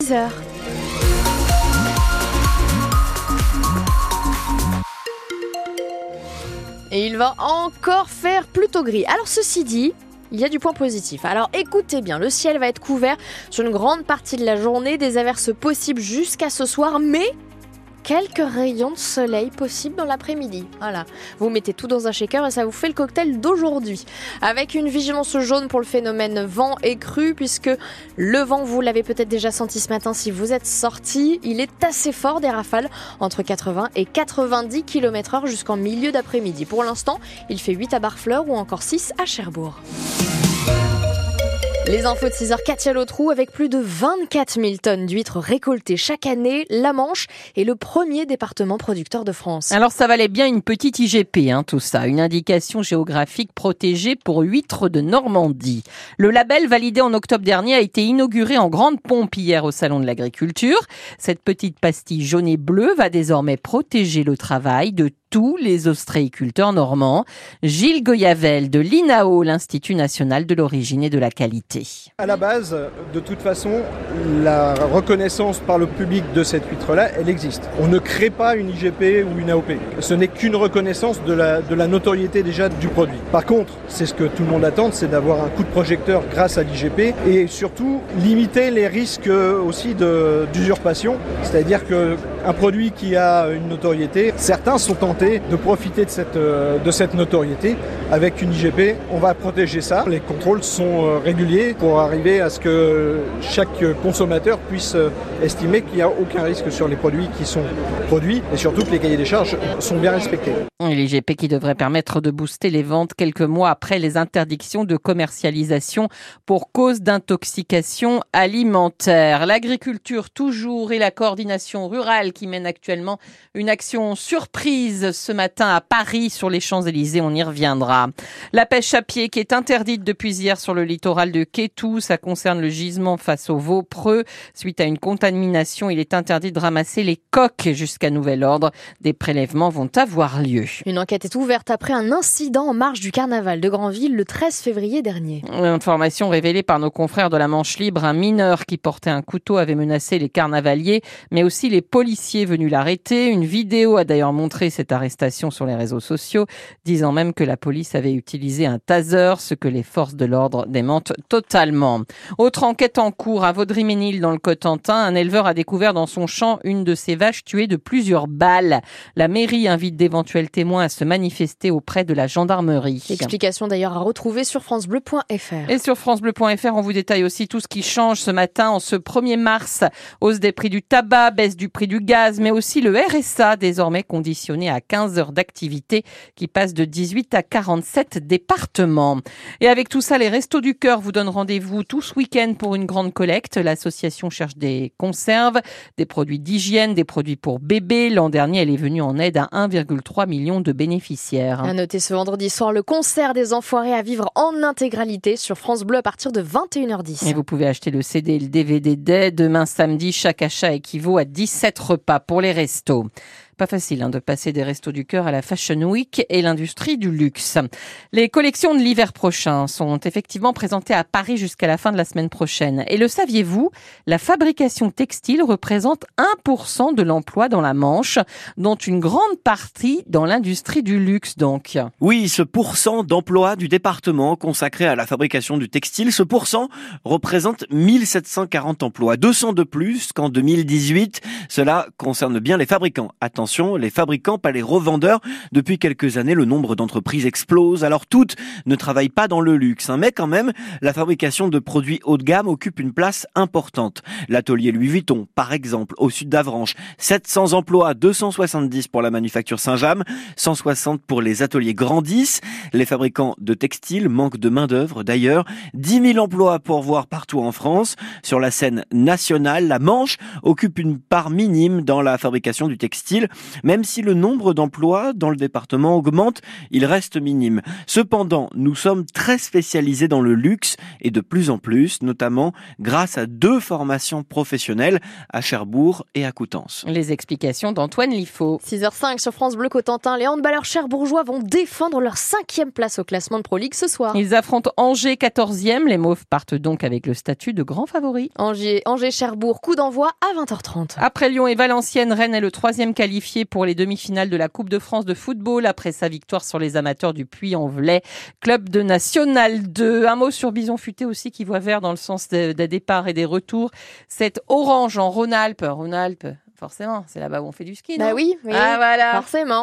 10h. Et il va encore faire plutôt gris. Alors ceci dit, il y a du point positif. Alors écoutez bien, le ciel va être couvert sur une grande partie de la journée, des averses possibles jusqu'à ce soir, mais quelques rayons de soleil possibles dans l'après-midi. Voilà, vous mettez tout dans un shaker et ça vous fait le cocktail d'aujourd'hui. Avec une vigilance jaune pour le phénomène vent et crue, puisque le vent, vous l'avez peut-être déjà senti ce matin si vous êtes sorti, il est assez fort des rafales entre 80 et 90 km/h jusqu'en milieu d'après-midi. Pour l'instant, il fait 8 à Barfleur ou encore 6 à Cherbourg. Les infos de 6h, Katia Lotrou, avec plus de 24 000 tonnes d'huîtres récoltées chaque année, la Manche est le premier département producteur de France. Alors ça valait bien une petite IGP, hein, tout ça, une indication géographique protégée pour huîtres de Normandie. Le label validé en octobre dernier a été inauguré en grande pompe hier au Salon de l'Agriculture. Cette petite pastille jaune et bleue va désormais protéger le travail de tous les ostréiculteurs normands. Gilles Goyavel de l'INAO, l'Institut national de l'origine et de la qualité. À la base, de toute façon, la reconnaissance par le public de cette huître-là, elle existe. On ne crée pas une IGP ou une AOP. Ce n'est qu'une reconnaissance de la, notoriété déjà du produit. Par contre, c'est ce que tout le monde attend, c'est d'avoir un coup de projecteur grâce à l'IGP et surtout limiter les risques aussi d'usurpation. C'est-à-dire qu'un produit qui a une notoriété, certains sont en de profiter de cette, cette notoriété. Avec une IGP, on va protéger ça. Les contrôles sont réguliers pour arriver à ce que chaque consommateur puisse estimer qu'il n'y a aucun risque sur les produits qui sont produits et surtout que les cahiers des charges sont bien respectés. L'IGP qui devrait permettre de booster les ventes quelques mois après les interdictions de commercialisation pour cause d'intoxication alimentaire. L'agriculture toujours et la coordination rurale qui mène actuellement une action surprise ce matin à Paris sur les Champs-Élysées. On y reviendra. La pêche à pied qui est interdite depuis hier sur le littoral de Kétou. Ça concerne le gisement face au Vaupreux. Suite à une contamination, il est interdit de ramasser les coques jusqu'à nouvel ordre. Des prélèvements vont avoir lieu. Une enquête est ouverte après un incident en marge du carnaval de Granville le 13 février dernier. Information révélée par nos confrères de la Manche Libre, un mineur qui portait un couteau avait menacé les carnavaliers, mais aussi les policiers venus l'arrêter. Une vidéo a d'ailleurs montré cette arrestation sur les réseaux sociaux, disant même que la police avait utilisé un taser, ce que les forces de l'ordre démentent totalement. Autre enquête en cours à Vaudry-Ménil dans le Cotentin, un éleveur a découvert dans son champ une de ses vaches tuées de plusieurs balles. La mairie invite d'éventuels témoins à se manifester auprès de la gendarmerie. Explication d'ailleurs à retrouver sur francebleu.fr. Et sur francebleu.fr, on vous détaille aussi tout ce qui change ce matin en ce 1er mars. Hausse des prix du tabac, baisse du prix du gaz, mais aussi le RSA désormais conditionné à 15 heures d'activité qui passe de 18 à 47 départements. Et avec tout ça, les Restos du Cœur vous donnent rendez-vous tout ce week-end pour une grande collecte. L'association cherche des conserves, des produits d'hygiène, des produits pour bébés. L'an dernier, elle est venue en aide à 1,3 million de bénéficiaires. À noter ce vendredi soir le concert des Enfoirés à vivre en intégralité sur France Bleu à partir de 21h10. Et vous pouvez acheter le CD et le DVD dès demain samedi. Chaque achat équivaut à 17 repas pour les restos. Pas facile hein, de passer des restos du cœur à la Fashion Week et l'industrie du luxe. Les collections de l'hiver prochain sont effectivement présentées à Paris jusqu'à la fin de la semaine prochaine. Et le saviez-vous La fabrication textile représente 1% de l'emploi dans la Manche, dont une grande partie dans l'industrie du luxe donc. Oui, ce pourcent d'emploi du département consacré à la fabrication du textile, ce pourcent représente 1740 emplois, 200 de plus qu'en 2018. Cela concerne bien les fabricants. Attention les fabricants, pas les revendeurs. Depuis quelques années, le nombre d'entreprises explose. Alors toutes ne travaillent pas dans le luxe, hein. mais quand même, la fabrication de produits haut de gamme occupe une place importante. L'atelier Louis Vuitton, par exemple, au sud d'Avranches, 700 emplois, 270 pour la manufacture Saint-James, 160 pour les ateliers Grandis. Les fabricants de textiles manquent de main d'œuvre d'ailleurs. 10 000 emplois pour voir partout en France. Sur la scène nationale, la Manche occupe une part minime dans la fabrication du textile. Même si le nombre d'emplois dans le département augmente, il reste minime. Cependant, nous sommes très spécialisés dans le luxe et de plus en plus, notamment grâce à deux formations professionnelles à Cherbourg et à Coutances. Les explications d'Antoine Liffaut. 6h05 sur France Bleu Cotentin, les handballeurs cherbourgeois vont défendre leur cinquième place au classement de Pro League ce soir. Ils affrontent Angers 14e. Les Mauves partent donc avec le statut de grand favori. Angers, Angers Cherbourg, coup d'envoi à 20h30. Après Lyon et Valenciennes, Rennes est le troisième qualifié pour les demi-finales de la Coupe de France de football après sa victoire sur les amateurs du Puy-en-Velay, club de National 2. Un mot sur Bison Futé aussi qui voit vert dans le sens des, départs et des retours. C'est orange en Rhône-Alpes. Rhône-Alpes, forcément, c'est là-bas où on fait du ski. Bah non? oui, oui, Ah voilà. forcément.